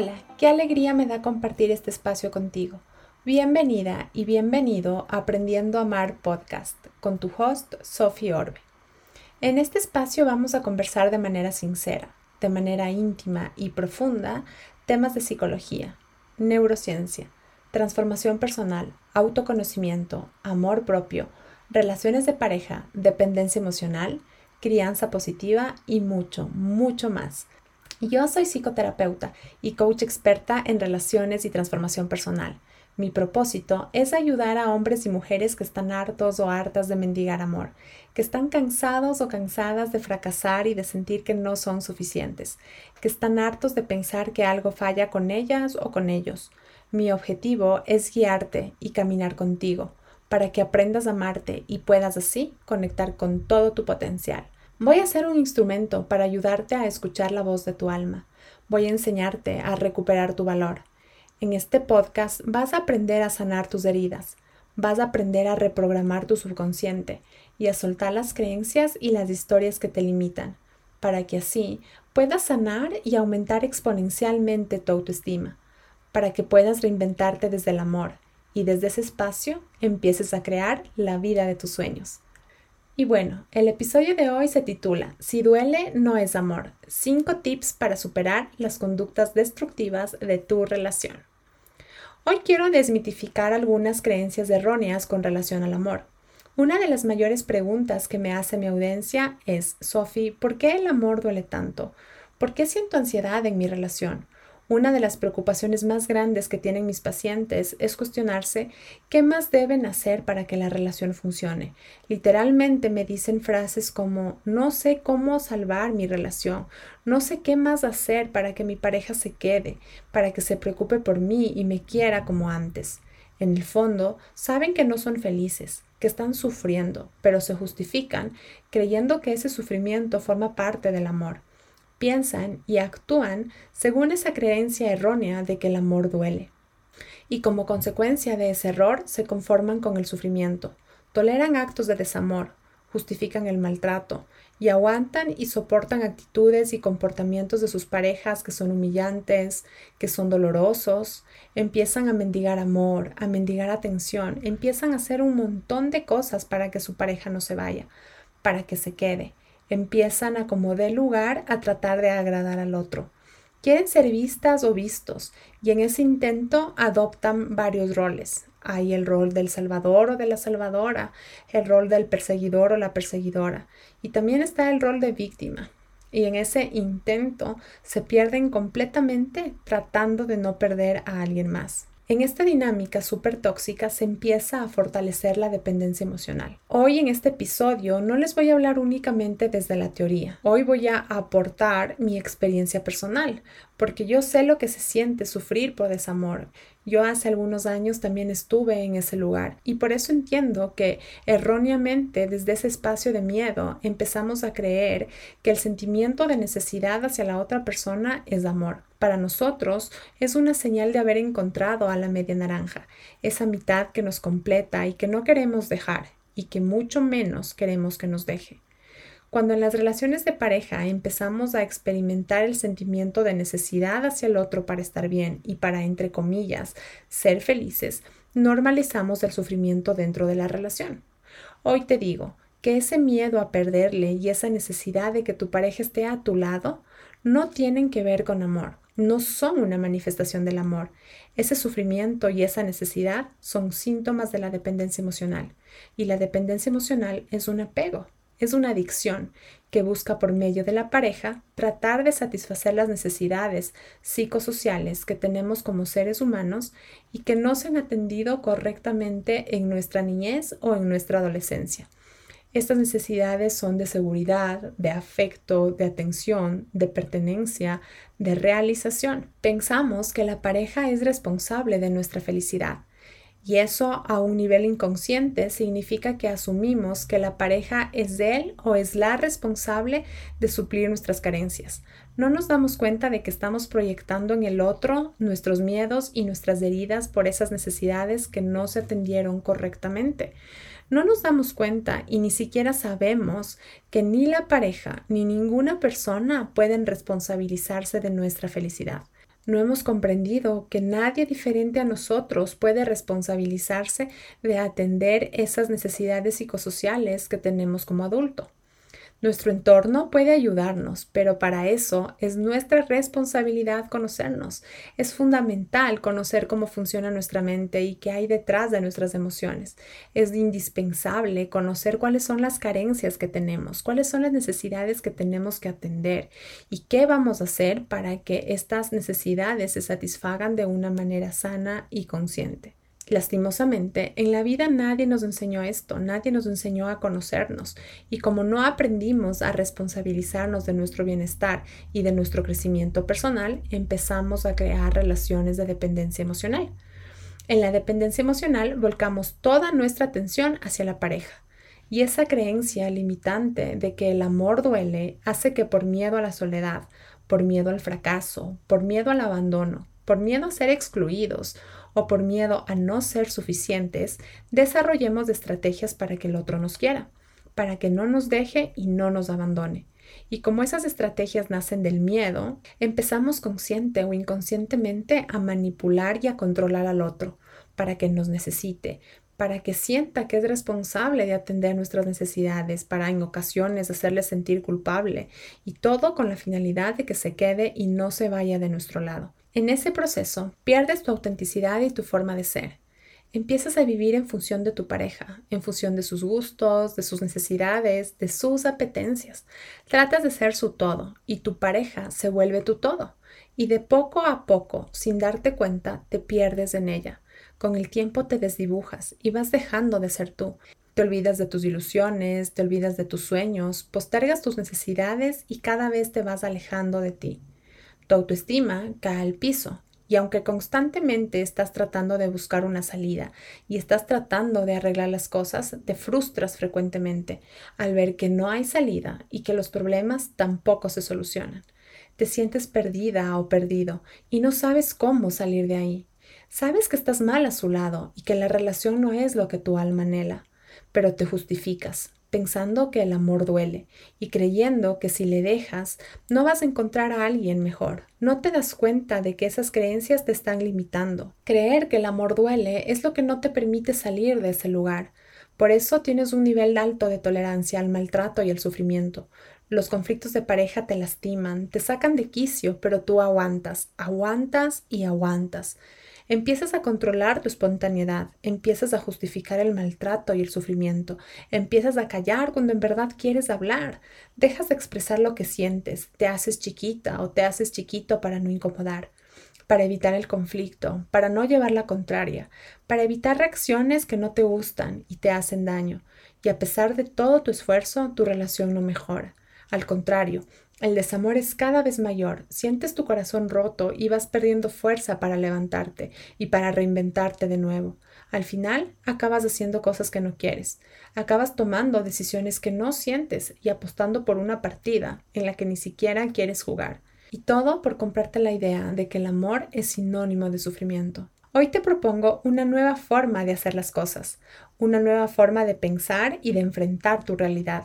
Hola, qué alegría me da compartir este espacio contigo. Bienvenida y bienvenido a Aprendiendo a Amar Podcast con tu host Sophie Orbe. En este espacio vamos a conversar de manera sincera, de manera íntima y profunda temas de psicología, neurociencia, transformación personal, autoconocimiento, amor propio, relaciones de pareja, dependencia emocional, crianza positiva y mucho, mucho más yo soy psicoterapeuta y coach experta en relaciones y transformación personal. Mi propósito es ayudar a hombres y mujeres que están hartos o hartas de mendigar amor, que están cansados o cansadas de fracasar y de sentir que no son suficientes, que están hartos de pensar que algo falla con ellas o con ellos. Mi objetivo es guiarte y caminar contigo para que aprendas a amarte y puedas así conectar con todo tu potencial. Voy a ser un instrumento para ayudarte a escuchar la voz de tu alma. Voy a enseñarte a recuperar tu valor. En este podcast vas a aprender a sanar tus heridas, vas a aprender a reprogramar tu subconsciente y a soltar las creencias y las historias que te limitan, para que así puedas sanar y aumentar exponencialmente tu autoestima, para que puedas reinventarte desde el amor y desde ese espacio empieces a crear la vida de tus sueños. Y bueno, el episodio de hoy se titula Si duele, no es amor. Cinco tips para superar las conductas destructivas de tu relación. Hoy quiero desmitificar algunas creencias erróneas con relación al amor. Una de las mayores preguntas que me hace mi audiencia es, Sophie, ¿por qué el amor duele tanto? ¿Por qué siento ansiedad en mi relación? Una de las preocupaciones más grandes que tienen mis pacientes es cuestionarse qué más deben hacer para que la relación funcione. Literalmente me dicen frases como no sé cómo salvar mi relación, no sé qué más hacer para que mi pareja se quede, para que se preocupe por mí y me quiera como antes. En el fondo, saben que no son felices, que están sufriendo, pero se justifican creyendo que ese sufrimiento forma parte del amor piensan y actúan según esa creencia errónea de que el amor duele. Y como consecuencia de ese error se conforman con el sufrimiento, toleran actos de desamor, justifican el maltrato y aguantan y soportan actitudes y comportamientos de sus parejas que son humillantes, que son dolorosos, empiezan a mendigar amor, a mendigar atención, empiezan a hacer un montón de cosas para que su pareja no se vaya, para que se quede empiezan a como de lugar a tratar de agradar al otro. Quieren ser vistas o vistos y en ese intento adoptan varios roles. Hay el rol del salvador o de la salvadora, el rol del perseguidor o la perseguidora y también está el rol de víctima. Y en ese intento se pierden completamente tratando de no perder a alguien más. En esta dinámica súper tóxica se empieza a fortalecer la dependencia emocional. Hoy en este episodio no les voy a hablar únicamente desde la teoría. Hoy voy a aportar mi experiencia personal, porque yo sé lo que se siente sufrir por desamor. Yo hace algunos años también estuve en ese lugar y por eso entiendo que erróneamente desde ese espacio de miedo empezamos a creer que el sentimiento de necesidad hacia la otra persona es amor. Para nosotros es una señal de haber encontrado a la media naranja, esa mitad que nos completa y que no queremos dejar y que mucho menos queremos que nos deje. Cuando en las relaciones de pareja empezamos a experimentar el sentimiento de necesidad hacia el otro para estar bien y para, entre comillas, ser felices, normalizamos el sufrimiento dentro de la relación. Hoy te digo que ese miedo a perderle y esa necesidad de que tu pareja esté a tu lado no tienen que ver con amor, no son una manifestación del amor. Ese sufrimiento y esa necesidad son síntomas de la dependencia emocional y la dependencia emocional es un apego, es una adicción que busca por medio de la pareja tratar de satisfacer las necesidades psicosociales que tenemos como seres humanos y que no se han atendido correctamente en nuestra niñez o en nuestra adolescencia. Estas necesidades son de seguridad, de afecto, de atención, de pertenencia, de realización. Pensamos que la pareja es responsable de nuestra felicidad y eso a un nivel inconsciente significa que asumimos que la pareja es él o es la responsable de suplir nuestras carencias. No nos damos cuenta de que estamos proyectando en el otro nuestros miedos y nuestras heridas por esas necesidades que no se atendieron correctamente. No nos damos cuenta y ni siquiera sabemos que ni la pareja ni ninguna persona pueden responsabilizarse de nuestra felicidad. No hemos comprendido que nadie diferente a nosotros puede responsabilizarse de atender esas necesidades psicosociales que tenemos como adulto. Nuestro entorno puede ayudarnos, pero para eso es nuestra responsabilidad conocernos. Es fundamental conocer cómo funciona nuestra mente y qué hay detrás de nuestras emociones. Es indispensable conocer cuáles son las carencias que tenemos, cuáles son las necesidades que tenemos que atender y qué vamos a hacer para que estas necesidades se satisfagan de una manera sana y consciente. Lastimosamente, en la vida nadie nos enseñó esto, nadie nos enseñó a conocernos y como no aprendimos a responsabilizarnos de nuestro bienestar y de nuestro crecimiento personal, empezamos a crear relaciones de dependencia emocional. En la dependencia emocional volcamos toda nuestra atención hacia la pareja. Y esa creencia limitante de que el amor duele hace que por miedo a la soledad, por miedo al fracaso, por miedo al abandono, por miedo a ser excluidos o por miedo a no ser suficientes, desarrollemos estrategias para que el otro nos quiera, para que no nos deje y no nos abandone. Y como esas estrategias nacen del miedo, empezamos consciente o inconscientemente a manipular y a controlar al otro para que nos necesite, para que sienta que es responsable de atender nuestras necesidades, para en ocasiones hacerle sentir culpable, y todo con la finalidad de que se quede y no se vaya de nuestro lado. En ese proceso pierdes tu autenticidad y tu forma de ser. Empiezas a vivir en función de tu pareja, en función de sus gustos, de sus necesidades, de sus apetencias. Tratas de ser su todo y tu pareja se vuelve tu todo. Y de poco a poco, sin darte cuenta, te pierdes en ella. Con el tiempo te desdibujas y vas dejando de ser tú. Te olvidas de tus ilusiones, te olvidas de tus sueños, postergas tus necesidades y cada vez te vas alejando de ti. Tu autoestima cae al piso y aunque constantemente estás tratando de buscar una salida y estás tratando de arreglar las cosas, te frustras frecuentemente al ver que no hay salida y que los problemas tampoco se solucionan. Te sientes perdida o perdido y no sabes cómo salir de ahí. Sabes que estás mal a su lado y que la relación no es lo que tu alma anhela, pero te justificas, pensando que el amor duele y creyendo que si le dejas no vas a encontrar a alguien mejor. No te das cuenta de que esas creencias te están limitando. Creer que el amor duele es lo que no te permite salir de ese lugar. Por eso tienes un nivel alto de tolerancia al maltrato y al sufrimiento. Los conflictos de pareja te lastiman, te sacan de quicio, pero tú aguantas, aguantas y aguantas. Empiezas a controlar tu espontaneidad, empiezas a justificar el maltrato y el sufrimiento, empiezas a callar cuando en verdad quieres hablar, dejas de expresar lo que sientes, te haces chiquita o te haces chiquito para no incomodar para evitar el conflicto, para no llevar la contraria, para evitar reacciones que no te gustan y te hacen daño. Y a pesar de todo tu esfuerzo, tu relación no mejora. Al contrario, el desamor es cada vez mayor, sientes tu corazón roto y vas perdiendo fuerza para levantarte y para reinventarte de nuevo. Al final, acabas haciendo cosas que no quieres, acabas tomando decisiones que no sientes y apostando por una partida en la que ni siquiera quieres jugar. Y todo por comprarte la idea de que el amor es sinónimo de sufrimiento. Hoy te propongo una nueva forma de hacer las cosas, una nueva forma de pensar y de enfrentar tu realidad.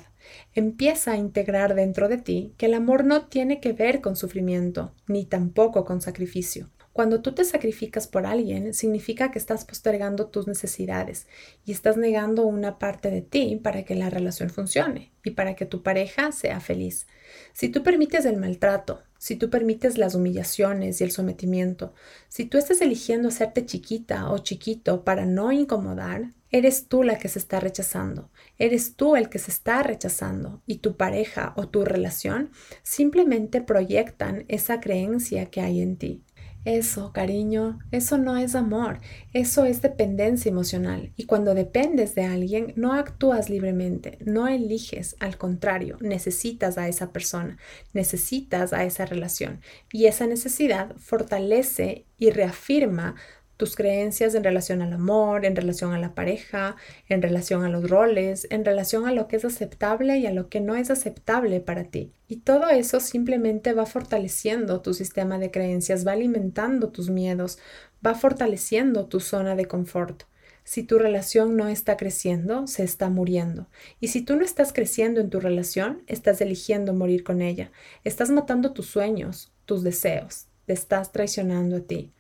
Empieza a integrar dentro de ti que el amor no tiene que ver con sufrimiento, ni tampoco con sacrificio. Cuando tú te sacrificas por alguien, significa que estás postergando tus necesidades y estás negando una parte de ti para que la relación funcione y para que tu pareja sea feliz. Si tú permites el maltrato, si tú permites las humillaciones y el sometimiento, si tú estás eligiendo hacerte chiquita o chiquito para no incomodar, Eres tú la que se está rechazando, eres tú el que se está rechazando y tu pareja o tu relación simplemente proyectan esa creencia que hay en ti. Eso, cariño, eso no es amor, eso es dependencia emocional. Y cuando dependes de alguien, no actúas libremente, no eliges, al contrario, necesitas a esa persona, necesitas a esa relación. Y esa necesidad fortalece y reafirma tus creencias en relación al amor, en relación a la pareja, en relación a los roles, en relación a lo que es aceptable y a lo que no es aceptable para ti. Y todo eso simplemente va fortaleciendo tu sistema de creencias, va alimentando tus miedos, va fortaleciendo tu zona de confort. Si tu relación no está creciendo, se está muriendo. Y si tú no estás creciendo en tu relación, estás eligiendo morir con ella. Estás matando tus sueños, tus deseos, te estás traicionando a ti.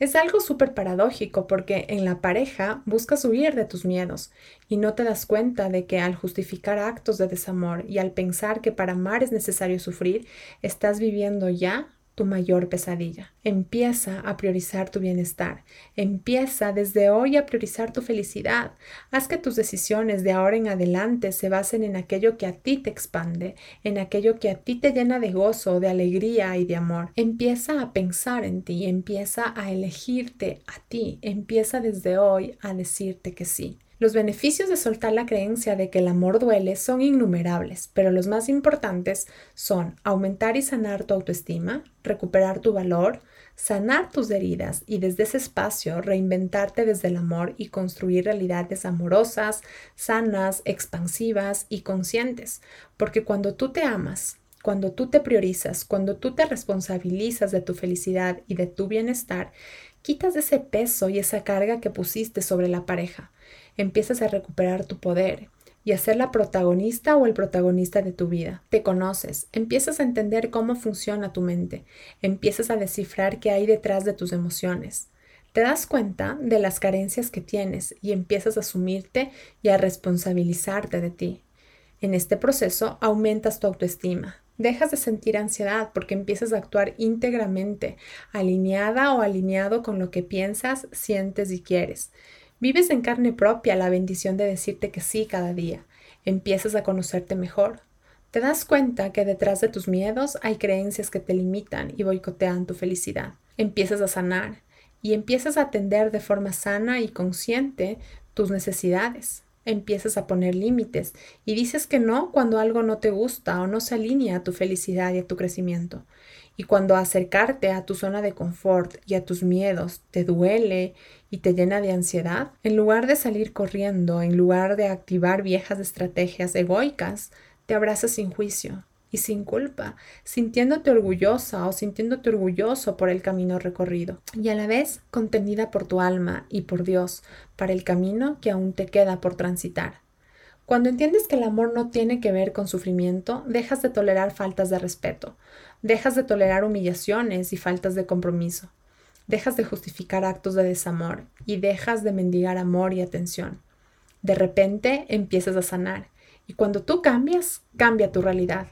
Es algo súper paradójico porque en la pareja buscas huir de tus miedos y no te das cuenta de que al justificar actos de desamor y al pensar que para amar es necesario sufrir, estás viviendo ya tu mayor pesadilla. Empieza a priorizar tu bienestar. Empieza desde hoy a priorizar tu felicidad. Haz que tus decisiones de ahora en adelante se basen en aquello que a ti te expande, en aquello que a ti te llena de gozo, de alegría y de amor. Empieza a pensar en ti, empieza a elegirte a ti, empieza desde hoy a decirte que sí. Los beneficios de soltar la creencia de que el amor duele son innumerables, pero los más importantes son aumentar y sanar tu autoestima, recuperar tu valor, sanar tus heridas y desde ese espacio reinventarte desde el amor y construir realidades amorosas, sanas, expansivas y conscientes. Porque cuando tú te amas, cuando tú te priorizas, cuando tú te responsabilizas de tu felicidad y de tu bienestar, quitas ese peso y esa carga que pusiste sobre la pareja empiezas a recuperar tu poder y a ser la protagonista o el protagonista de tu vida. Te conoces, empiezas a entender cómo funciona tu mente, empiezas a descifrar qué hay detrás de tus emociones. Te das cuenta de las carencias que tienes y empiezas a asumirte y a responsabilizarte de ti. En este proceso aumentas tu autoestima. Dejas de sentir ansiedad porque empiezas a actuar íntegramente, alineada o alineado con lo que piensas, sientes y quieres. Vives en carne propia la bendición de decirte que sí cada día. Empiezas a conocerte mejor. Te das cuenta que detrás de tus miedos hay creencias que te limitan y boicotean tu felicidad. Empiezas a sanar y empiezas a atender de forma sana y consciente tus necesidades. Empiezas a poner límites y dices que no cuando algo no te gusta o no se alinea a tu felicidad y a tu crecimiento. Y cuando acercarte a tu zona de confort y a tus miedos te duele y te llena de ansiedad, en lugar de salir corriendo, en lugar de activar viejas estrategias egoicas, te abrazas sin juicio y sin culpa, sintiéndote orgullosa o sintiéndote orgulloso por el camino recorrido y a la vez contenida por tu alma y por Dios para el camino que aún te queda por transitar. Cuando entiendes que el amor no tiene que ver con sufrimiento, dejas de tolerar faltas de respeto, dejas de tolerar humillaciones y faltas de compromiso, dejas de justificar actos de desamor y dejas de mendigar amor y atención. De repente empiezas a sanar y cuando tú cambias, cambia tu realidad.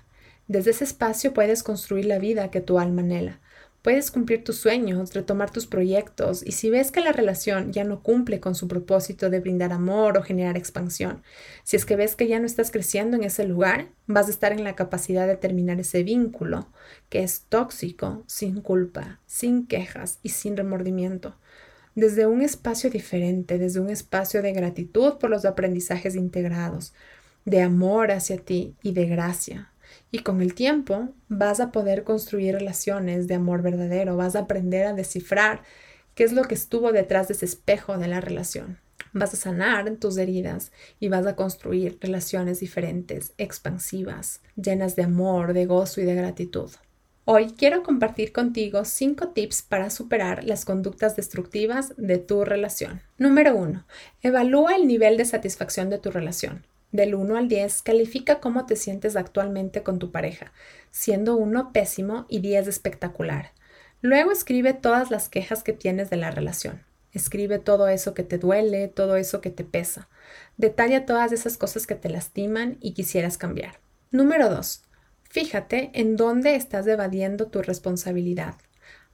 Desde ese espacio puedes construir la vida que tu alma anhela, Puedes cumplir tus sueños, retomar tus proyectos y si ves que la relación ya no cumple con su propósito de brindar amor o generar expansión, si es que ves que ya no estás creciendo en ese lugar, vas a estar en la capacidad de terminar ese vínculo que es tóxico, sin culpa, sin quejas y sin remordimiento. Desde un espacio diferente, desde un espacio de gratitud por los aprendizajes integrados, de amor hacia ti y de gracia, y con el tiempo vas a poder construir relaciones de amor verdadero, vas a aprender a descifrar qué es lo que estuvo detrás de ese espejo de la relación. Vas a sanar tus heridas y vas a construir relaciones diferentes, expansivas, llenas de amor, de gozo y de gratitud. Hoy quiero compartir contigo cinco tips para superar las conductas destructivas de tu relación. Número 1. Evalúa el nivel de satisfacción de tu relación. Del 1 al 10, califica cómo te sientes actualmente con tu pareja, siendo 1 pésimo y 10 espectacular. Luego escribe todas las quejas que tienes de la relación. Escribe todo eso que te duele, todo eso que te pesa. Detalla todas esas cosas que te lastiman y quisieras cambiar. Número 2. Fíjate en dónde estás evadiendo tu responsabilidad.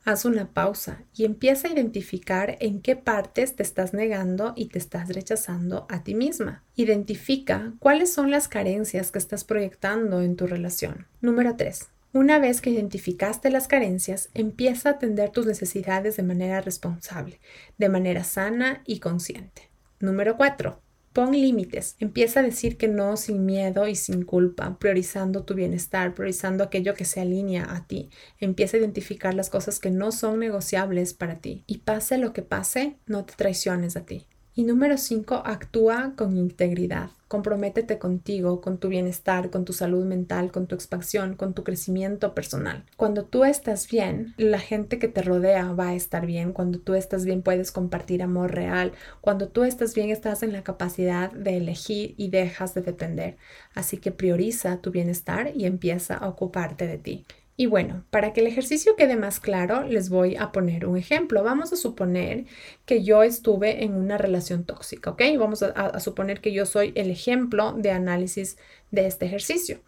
Haz una pausa y empieza a identificar en qué partes te estás negando y te estás rechazando a ti misma. Identifica cuáles son las carencias que estás proyectando en tu relación. Número 3. Una vez que identificaste las carencias, empieza a atender tus necesidades de manera responsable, de manera sana y consciente. Número 4. Pon límites, empieza a decir que no sin miedo y sin culpa, priorizando tu bienestar, priorizando aquello que se alinea a ti. Empieza a identificar las cosas que no son negociables para ti. Y pase lo que pase, no te traiciones a ti. Y número 5, actúa con integridad. Comprométete contigo, con tu bienestar, con tu salud mental, con tu expansión, con tu crecimiento personal. Cuando tú estás bien, la gente que te rodea va a estar bien. Cuando tú estás bien, puedes compartir amor real. Cuando tú estás bien, estás en la capacidad de elegir y dejas de depender. Así que prioriza tu bienestar y empieza a ocuparte de ti. Y bueno, para que el ejercicio quede más claro, les voy a poner un ejemplo. Vamos a suponer que yo estuve en una relación tóxica, ¿ok? Vamos a, suponer que yo soy el ejemplo de análisis de este ejercicio.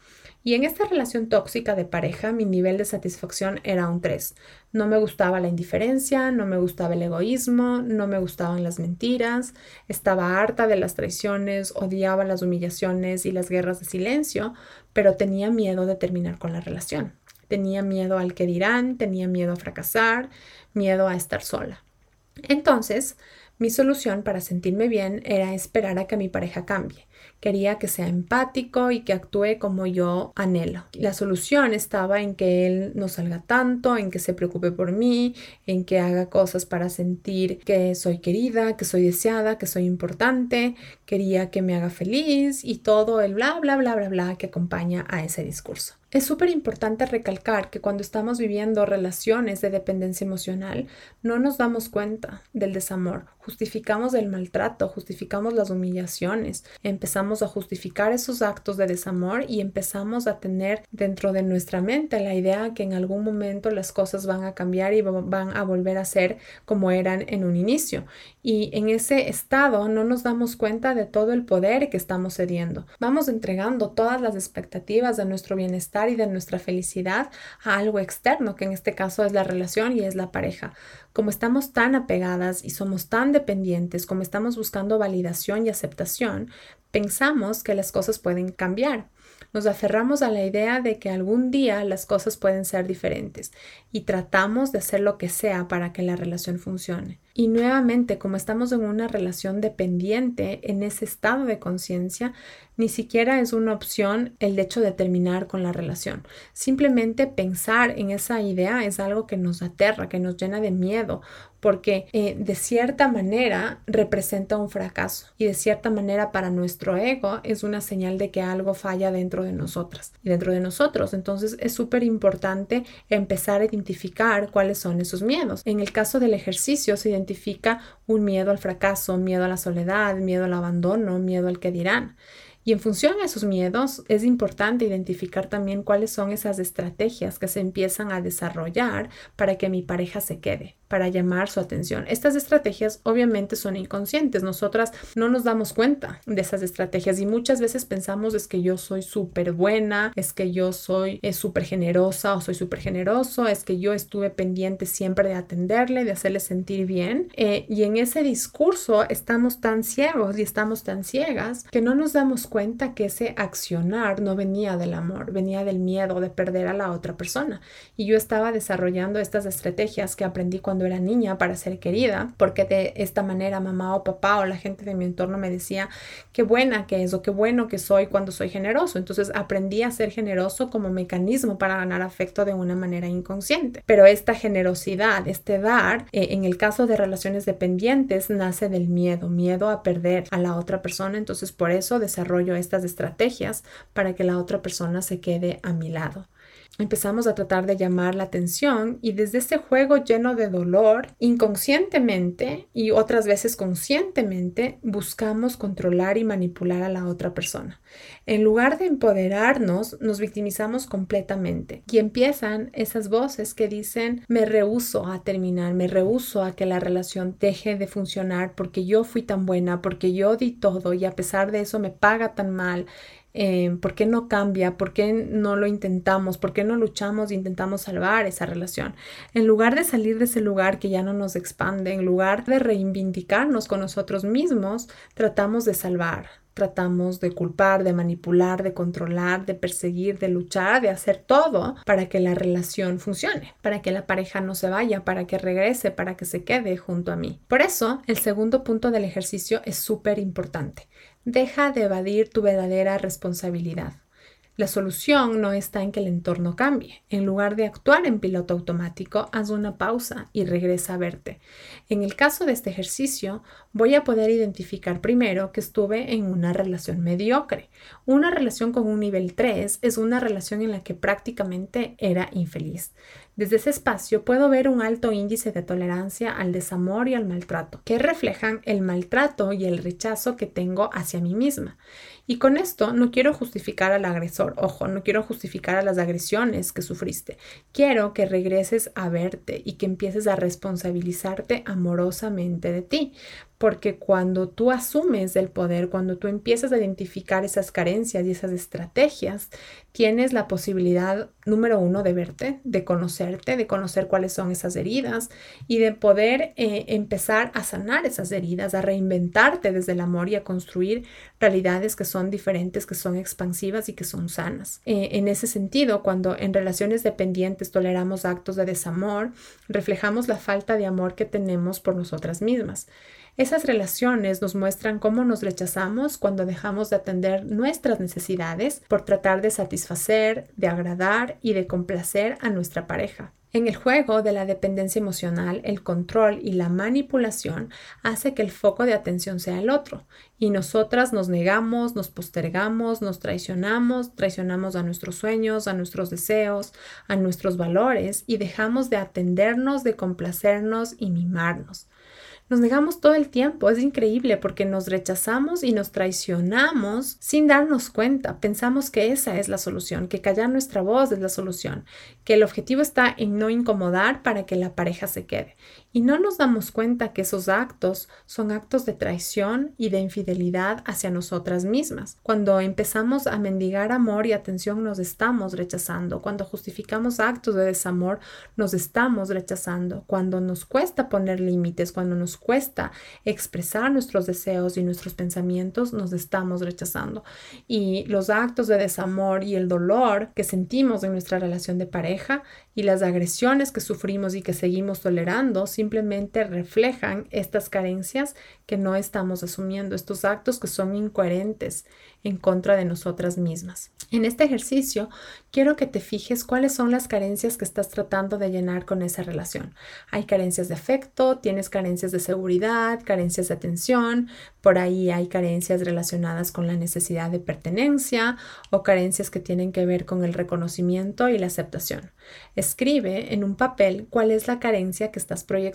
Y en esta relación tóxica de pareja, mi nivel de satisfacción era un 3. No me gustaba la indiferencia, no me gustaba el egoísmo, no me gustaban las mentiras, estaba harta de las traiciones, odiaba las humillaciones y las guerras de silencio, pero tenía miedo de terminar con la relación. Tenía miedo al que dirán, tenía miedo a fracasar, miedo a estar sola. Entonces, mi solución para sentirme bien era esperar a que mi pareja cambie. Quería que sea empático y que actúe como yo anhelo. La solución estaba en que él no salga tanto, en que se preocupe por mí, en que haga cosas para sentir que soy querida, que soy deseada, que soy importante. Quería que me haga feliz y todo el bla, bla, bla, bla, bla que acompaña a ese discurso. Es súper importante recalcar que cuando estamos viviendo relaciones de dependencia emocional, no nos damos cuenta del desamor, justificamos el maltrato, justificamos las humillaciones, empezamos a justificar esos actos de desamor y empezamos a tener dentro de nuestra mente la idea que en algún momento las cosas van a cambiar y van a volver a ser como eran en un inicio. Y en ese estado no nos damos cuenta de todo el poder que estamos cediendo. Vamos entregando todas las expectativas de nuestro bienestar y de nuestra felicidad a algo externo, que en este caso es la relación y es la pareja. Como estamos tan apegadas y somos tan dependientes, como estamos buscando validación y aceptación, pensamos que las cosas pueden cambiar. Nos aferramos a la idea de que algún día las cosas pueden ser diferentes y tratamos de hacer lo que sea para que la relación funcione. Y nuevamente, como estamos en una relación dependiente, en ese estado de conciencia, ni siquiera es una opción el hecho de terminar con la relación. Simplemente pensar en esa idea es algo que nos aterra, que nos llena de miedo, porque eh, de cierta manera representa un fracaso y de cierta manera para nuestro ego es una señal de que algo falla dentro de nosotras y dentro de nosotros. Entonces es súper importante empezar a identificar cuáles son esos miedos. En el caso del ejercicio se un miedo al fracaso, miedo a la soledad, miedo al abandono, miedo al que dirán. Y en función a esos miedos, es importante identificar también cuáles son esas estrategias que se empiezan a desarrollar para que mi pareja se quede para llamar su atención. Estas estrategias obviamente son inconscientes. Nosotras no nos damos cuenta de esas estrategias y muchas veces pensamos es que yo soy súper buena, es que yo soy súper generosa o soy súper generoso, es que yo estuve pendiente siempre de atenderle, de hacerle sentir bien. Eh, y en ese discurso estamos tan ciegos y estamos tan ciegas que no nos damos cuenta que ese accionar no venía del amor, venía del miedo de perder a la otra persona. Y yo estaba desarrollando estas estrategias que aprendí cuando era niña para ser querida, porque de esta manera mamá o papá o la gente de mi entorno me decía qué buena que es o qué bueno que soy cuando soy generoso. Entonces aprendí a ser generoso como mecanismo para ganar afecto de una manera inconsciente. Pero esta generosidad, este dar, eh, en el caso de relaciones dependientes, nace del miedo, miedo a perder a la otra persona. Entonces por eso desarrollo estas estrategias para que la otra persona se quede a mi lado empezamos a tratar de llamar la atención y desde ese juego lleno de dolor, inconscientemente y otras veces conscientemente, buscamos controlar y manipular a la otra persona. En lugar de empoderarnos, nos victimizamos completamente y empiezan esas voces que dicen me rehuso a terminar, me rehuso a que la relación deje de funcionar porque yo fui tan buena, porque yo di todo y a pesar de eso me paga tan mal eh, ¿por qué no cambia? ¿Por qué no lo intentamos? ¿Por qué no luchamos e intentamos salvar esa relación? En lugar de salir de ese lugar que ya no nos expande, en lugar de reivindicarnos con nosotros mismos, tratamos de salvar, tratamos de culpar, de manipular, de controlar, de perseguir, de luchar, de hacer todo para que la relación funcione, para que la pareja no se vaya, para que regrese, para que se quede junto a mí. Por eso, el segundo punto del ejercicio es súper importante. Deja de evadir tu verdadera responsabilidad. La solución no está en que el entorno cambie. En lugar de actuar en piloto automático, haz una pausa y regresa a verte. En el caso de este ejercicio, voy a poder identificar primero que estuve en una relación mediocre. Una relación con un nivel 3 es una relación en la que prácticamente era infeliz. Desde ese espacio puedo ver un alto índice de tolerancia al desamor y al maltrato, que reflejan el maltrato y el rechazo que tengo hacia mí misma. Y con esto no quiero justificar al agresor, ojo, no quiero justificar a las agresiones que sufriste. Quiero que regreses a verte y que empieces a responsabilizarte amorosamente de ti, porque cuando tú asumes el poder, cuando tú empiezas a identificar esas carencias y esas estrategias, tienes la posibilidad, número uno, de verte, de conocerte, de conocer cuáles son esas heridas y de poder eh, empezar a sanar esas heridas, a reinventarte desde el amor y a construir realidades que son diferentes, que son expansivas y que son sanas. Eh, en ese sentido, cuando en relaciones dependientes toleramos actos de desamor, reflejamos la falta de amor que tenemos por nosotras mismas. Esas relaciones nos muestran cómo nos rechazamos cuando dejamos de atender nuestras necesidades por tratar de satisfacer, de agradar y de complacer a nuestra pareja. En el juego de la dependencia emocional, el control y la manipulación hace que el foco de atención sea el otro, y nosotras nos negamos, nos postergamos, nos traicionamos, traicionamos a nuestros sueños, a nuestros deseos, a nuestros valores, y dejamos de atendernos, de complacernos y mimarnos. Nos negamos todo el tiempo, es increíble porque nos rechazamos y nos traicionamos sin darnos cuenta. Pensamos que esa es la solución, que callar nuestra voz es la solución, que el objetivo está en no incomodar para que la pareja se quede. Y no nos damos cuenta que esos actos son actos de traición y de infidelidad hacia nosotras mismas. Cuando empezamos a mendigar amor y atención nos estamos rechazando. Cuando justificamos actos de desamor nos estamos rechazando. Cuando nos cuesta poner límites, cuando nos cuesta expresar nuestros deseos y nuestros pensamientos, nos estamos rechazando. Y los actos de desamor y el dolor que sentimos en nuestra relación de pareja y las agresiones que sufrimos y que seguimos tolerando simplemente reflejan estas carencias que no estamos asumiendo, estos actos que son incoherentes en contra de nosotras mismas. En este ejercicio quiero que te fijes cuáles son las carencias que estás tratando de llenar con esa relación. Hay carencias de afecto, tienes carencias de seguridad, carencias de atención, por ahí hay carencias relacionadas con la necesidad de pertenencia o carencias que tienen que ver con el reconocimiento y la aceptación. Escribe en un papel cuál es la carencia que estás proyectando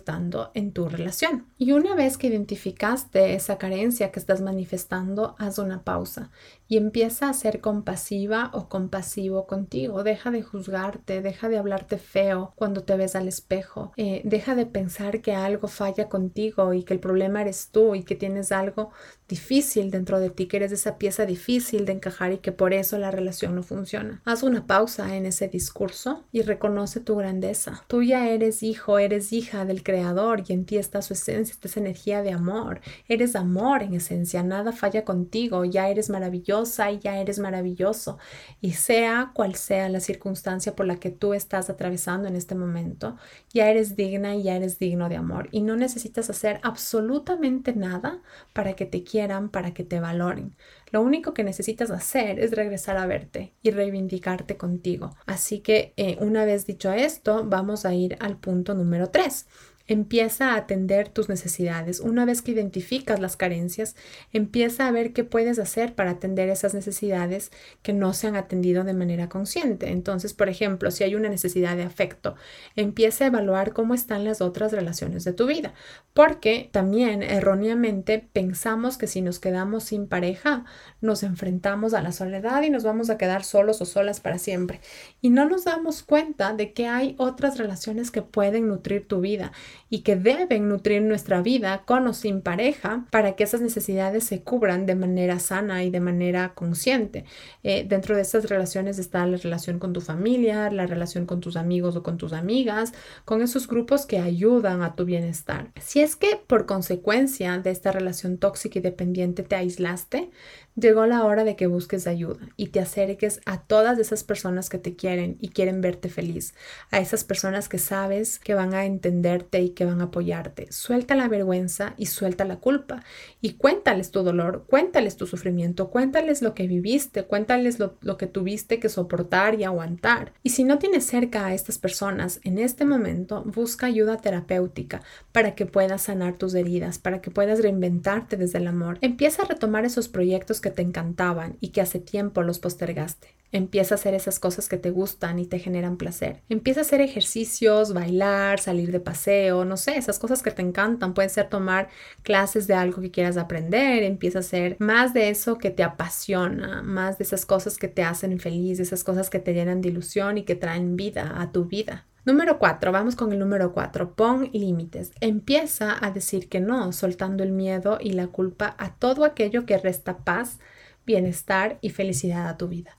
en tu relación. Y una vez que identificaste esa carencia que estás manifestando, haz una pausa y empieza a ser compasiva o compasivo contigo. Deja de juzgarte, deja de hablarte feo cuando te ves al espejo. Eh, deja de pensar que algo falla contigo y que el problema eres tú y que tienes algo difícil dentro de ti, que eres esa pieza difícil de encajar y que por eso la relación no funciona. Haz una pausa en ese discurso y reconoce tu grandeza. Tú ya eres hijo, eres hija del Creador y en ti está su esencia, está esa energía de amor. Eres amor en esencia, nada falla contigo, ya eres maravillosa y ya eres maravilloso. Y sea cual sea la circunstancia por la que tú estás atravesando en este momento, ya eres digna y ya eres digno de amor. Y no necesitas hacer absolutamente nada para que te quieran, para que te valoren. Lo único que necesitas hacer es regresar a verte y reivindicarte contigo. Así que eh, una vez dicho esto, vamos a ir al punto número 3. Empieza a atender tus necesidades. Una vez que identificas las carencias, empieza a ver qué puedes hacer para atender esas necesidades que no se han atendido de manera consciente. Entonces, por ejemplo, si hay una necesidad de afecto, empieza a evaluar cómo están las otras relaciones de tu vida. Porque también erróneamente pensamos que si nos quedamos sin pareja, nos enfrentamos a la soledad y nos vamos a quedar solos o solas para siempre. Y no nos damos cuenta de que hay otras relaciones que pueden nutrir tu vida y que deben nutrir nuestra vida con o sin pareja para que esas necesidades se cubran de manera sana y de manera consciente. Eh, dentro de estas relaciones está la relación con tu familia, la relación con tus amigos o con tus amigas, con esos grupos que ayudan a tu bienestar. Si es que por consecuencia de esta relación tóxica y dependiente te aislaste, llegó la hora de que busques ayuda y te acerques a todas esas personas que te quieren y quieren verte feliz, a esas personas que sabes que van a entenderte y que van a apoyarte. Suelta la vergüenza y suelta la culpa y cuéntales tu dolor, cuéntales tu sufrimiento, cuéntales lo que viviste, cuéntales lo, que tuviste que soportar y aguantar. Y si no tienes cerca a estas personas en este momento, busca ayuda terapéutica para que puedas sanar tus heridas, para que puedas reinventarte desde el amor. Empieza a retomar esos proyectos que te encantaban y que hace tiempo los postergaste. Empieza a hacer esas cosas que te gustan y te generan placer. Empieza a hacer ejercicios, bailar, salir de paseo, no sé, esas cosas que te encantan. Puede ser tomar clases de algo que quieras aprender. Empieza a hacer más de eso que te apasiona, más de esas cosas que te hacen feliz, esas cosas que te llenan de ilusión y que traen vida a tu vida. Número cuatro, vamos con el número cuatro. Pon límites. Empieza a decir que no, soltando el miedo y la culpa a todo aquello que resta paz, bienestar y felicidad a tu vida.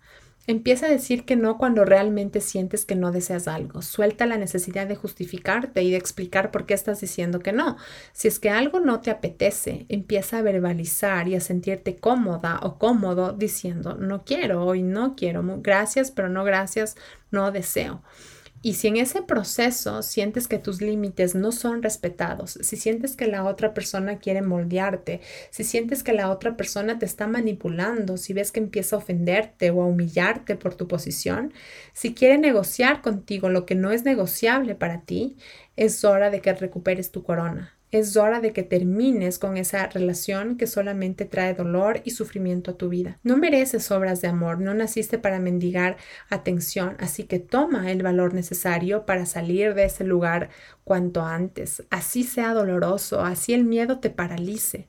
Empieza a decir que no cuando realmente sientes que no deseas algo. Suelta la necesidad de justificarte y de explicar por qué estás diciendo que no. Si es que algo no te apetece, empieza a verbalizar y a sentirte cómoda o cómodo diciendo no quiero hoy, no quiero, gracias, pero no gracias, no deseo. Y si en ese proceso sientes que tus límites no son respetados, si sientes que la otra persona quiere moldearte, si sientes que la otra persona te está manipulando, si ves que empieza a ofenderte o a humillarte por tu posición, si quiere negociar contigo lo que no es negociable para ti, es hora de que recuperes tu corona. Es hora de que termines con esa relación que solamente trae dolor y sufrimiento a tu vida. No mereces obras de amor, no naciste para mendigar atención, así que toma el valor necesario para salir de ese lugar cuanto antes, así sea doloroso, así el miedo te paralice.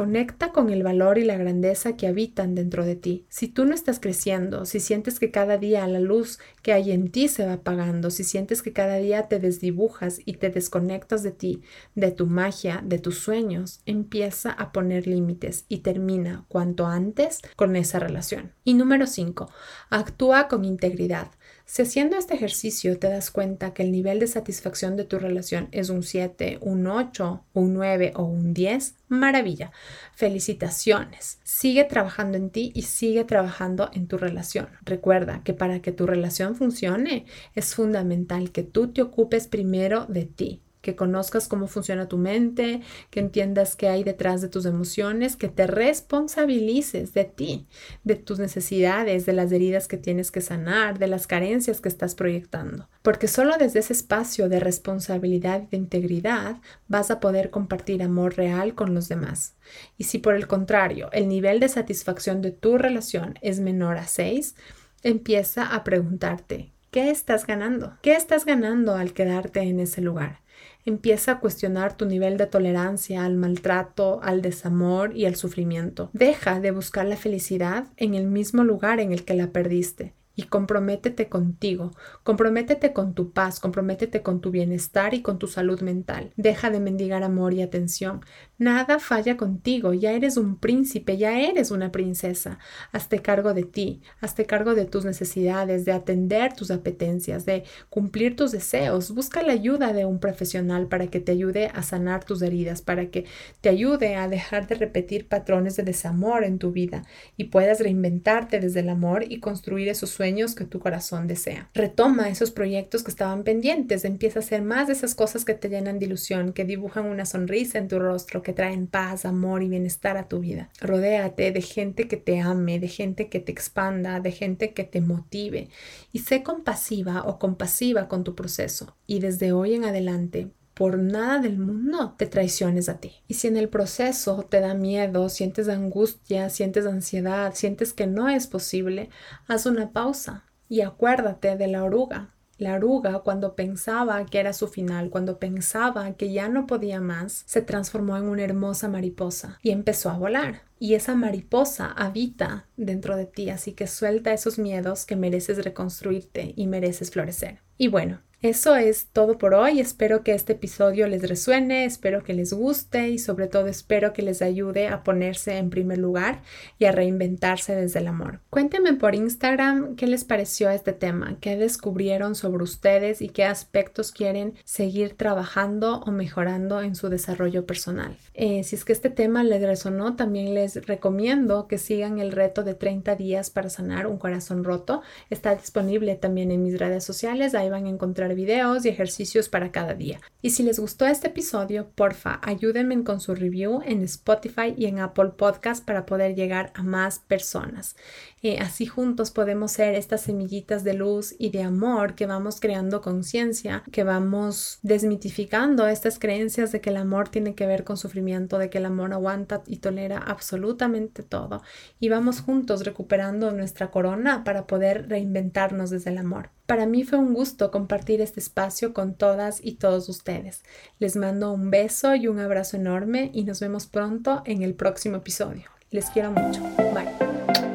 Conecta con el valor y la grandeza que habitan dentro de ti. Si tú no estás creciendo, si sientes que cada día la luz que hay en ti se va apagando, si sientes que cada día te desdibujas y te desconectas de ti, de tu magia, de tus sueños, empieza a poner límites y termina cuanto antes con esa relación. Y número 5, actúa con integridad. Si haciendo este ejercicio te das cuenta que el nivel de satisfacción de tu relación es un 7, un 8, un 9 o un 10, maravilla. Felicitaciones. Sigue trabajando en ti y sigue trabajando en tu relación. Recuerda que para que tu relación funcione es fundamental que tú te ocupes primero de ti que conozcas cómo funciona tu mente, que entiendas qué hay detrás de tus emociones, que te responsabilices de ti, de tus necesidades, de las heridas que tienes que sanar, de las carencias que estás proyectando. Porque solo desde ese espacio de responsabilidad y de integridad vas a poder compartir amor real con los demás. Y si por el contrario el nivel de satisfacción de tu relación es menor a 6, empieza a preguntarte, ¿qué estás ganando? ¿Qué estás ganando al quedarte en ese lugar? Empieza a cuestionar tu nivel de tolerancia al maltrato, al desamor y al sufrimiento. Deja de buscar la felicidad en el mismo lugar en el que la perdiste y comprométete contigo, comprométete con tu paz, comprométete con tu bienestar y con tu salud mental. Deja de mendigar amor y atención. Nada falla contigo, ya eres un príncipe, ya eres una princesa. Hazte cargo de ti, hazte cargo de tus necesidades, de atender tus apetencias, de cumplir tus deseos. Busca la ayuda de un profesional para que te ayude a sanar tus heridas, para que te ayude a dejar de repetir patrones de desamor en tu vida y puedas reinventarte desde el amor y construir esos sueños que tu corazón desea. Retoma esos proyectos que estaban pendientes, empieza a hacer más de esas cosas que te llenan de ilusión, que dibujan una sonrisa en tu rostro, que traen paz, amor y bienestar a tu vida. Rodéate de gente que te ame, de gente que te expanda, de gente que te motive y sé compasiva o compasiva con tu proceso. Y desde hoy en adelante por nada del mundo te traiciones a ti. Y si en el proceso te da miedo, sientes angustia, sientes ansiedad, sientes que no es posible, haz una pausa y acuérdate de la oruga. La oruga, cuando pensaba que era su final, cuando pensaba que ya no podía más, se transformó en una hermosa mariposa y empezó a volar. Y esa mariposa habita dentro de ti, así que suelta esos miedos que mereces reconstruirte y mereces florecer. Y bueno, eso es todo por hoy. Espero que este episodio les resuene, espero que les guste y sobre todo espero que les ayude a ponerse en primer lugar y a reinventarse desde el amor. Cuéntenme por Instagram qué les pareció este tema, qué descubrieron sobre ustedes y qué aspectos quieren seguir trabajando o mejorando en su desarrollo personal. Eh, si es que este tema les resonó, también les recomiendo que sigan el reto de 30 días para sanar un corazón roto. Está disponible también en mis redes sociales, ahí van a encontrar videos y ejercicios para cada día. Y si les gustó este episodio, porfa, ayúdenme con su review en Spotify y en Apple Podcast para poder llegar a más personas. Eh, así juntos podemos ser estas semillitas de luz y de amor que vamos creando conciencia, que vamos desmitificando estas creencias de que el amor tiene que ver con sufrimiento, de que el amor aguanta y tolera absolutamente todo. Y vamos juntos recuperando nuestra corona para poder reinventarnos desde el amor. Para mí fue un gusto compartir este espacio con todas y todos ustedes. Les mando un beso y un abrazo enorme y nos vemos pronto en el próximo episodio. Les quiero mucho. Bye.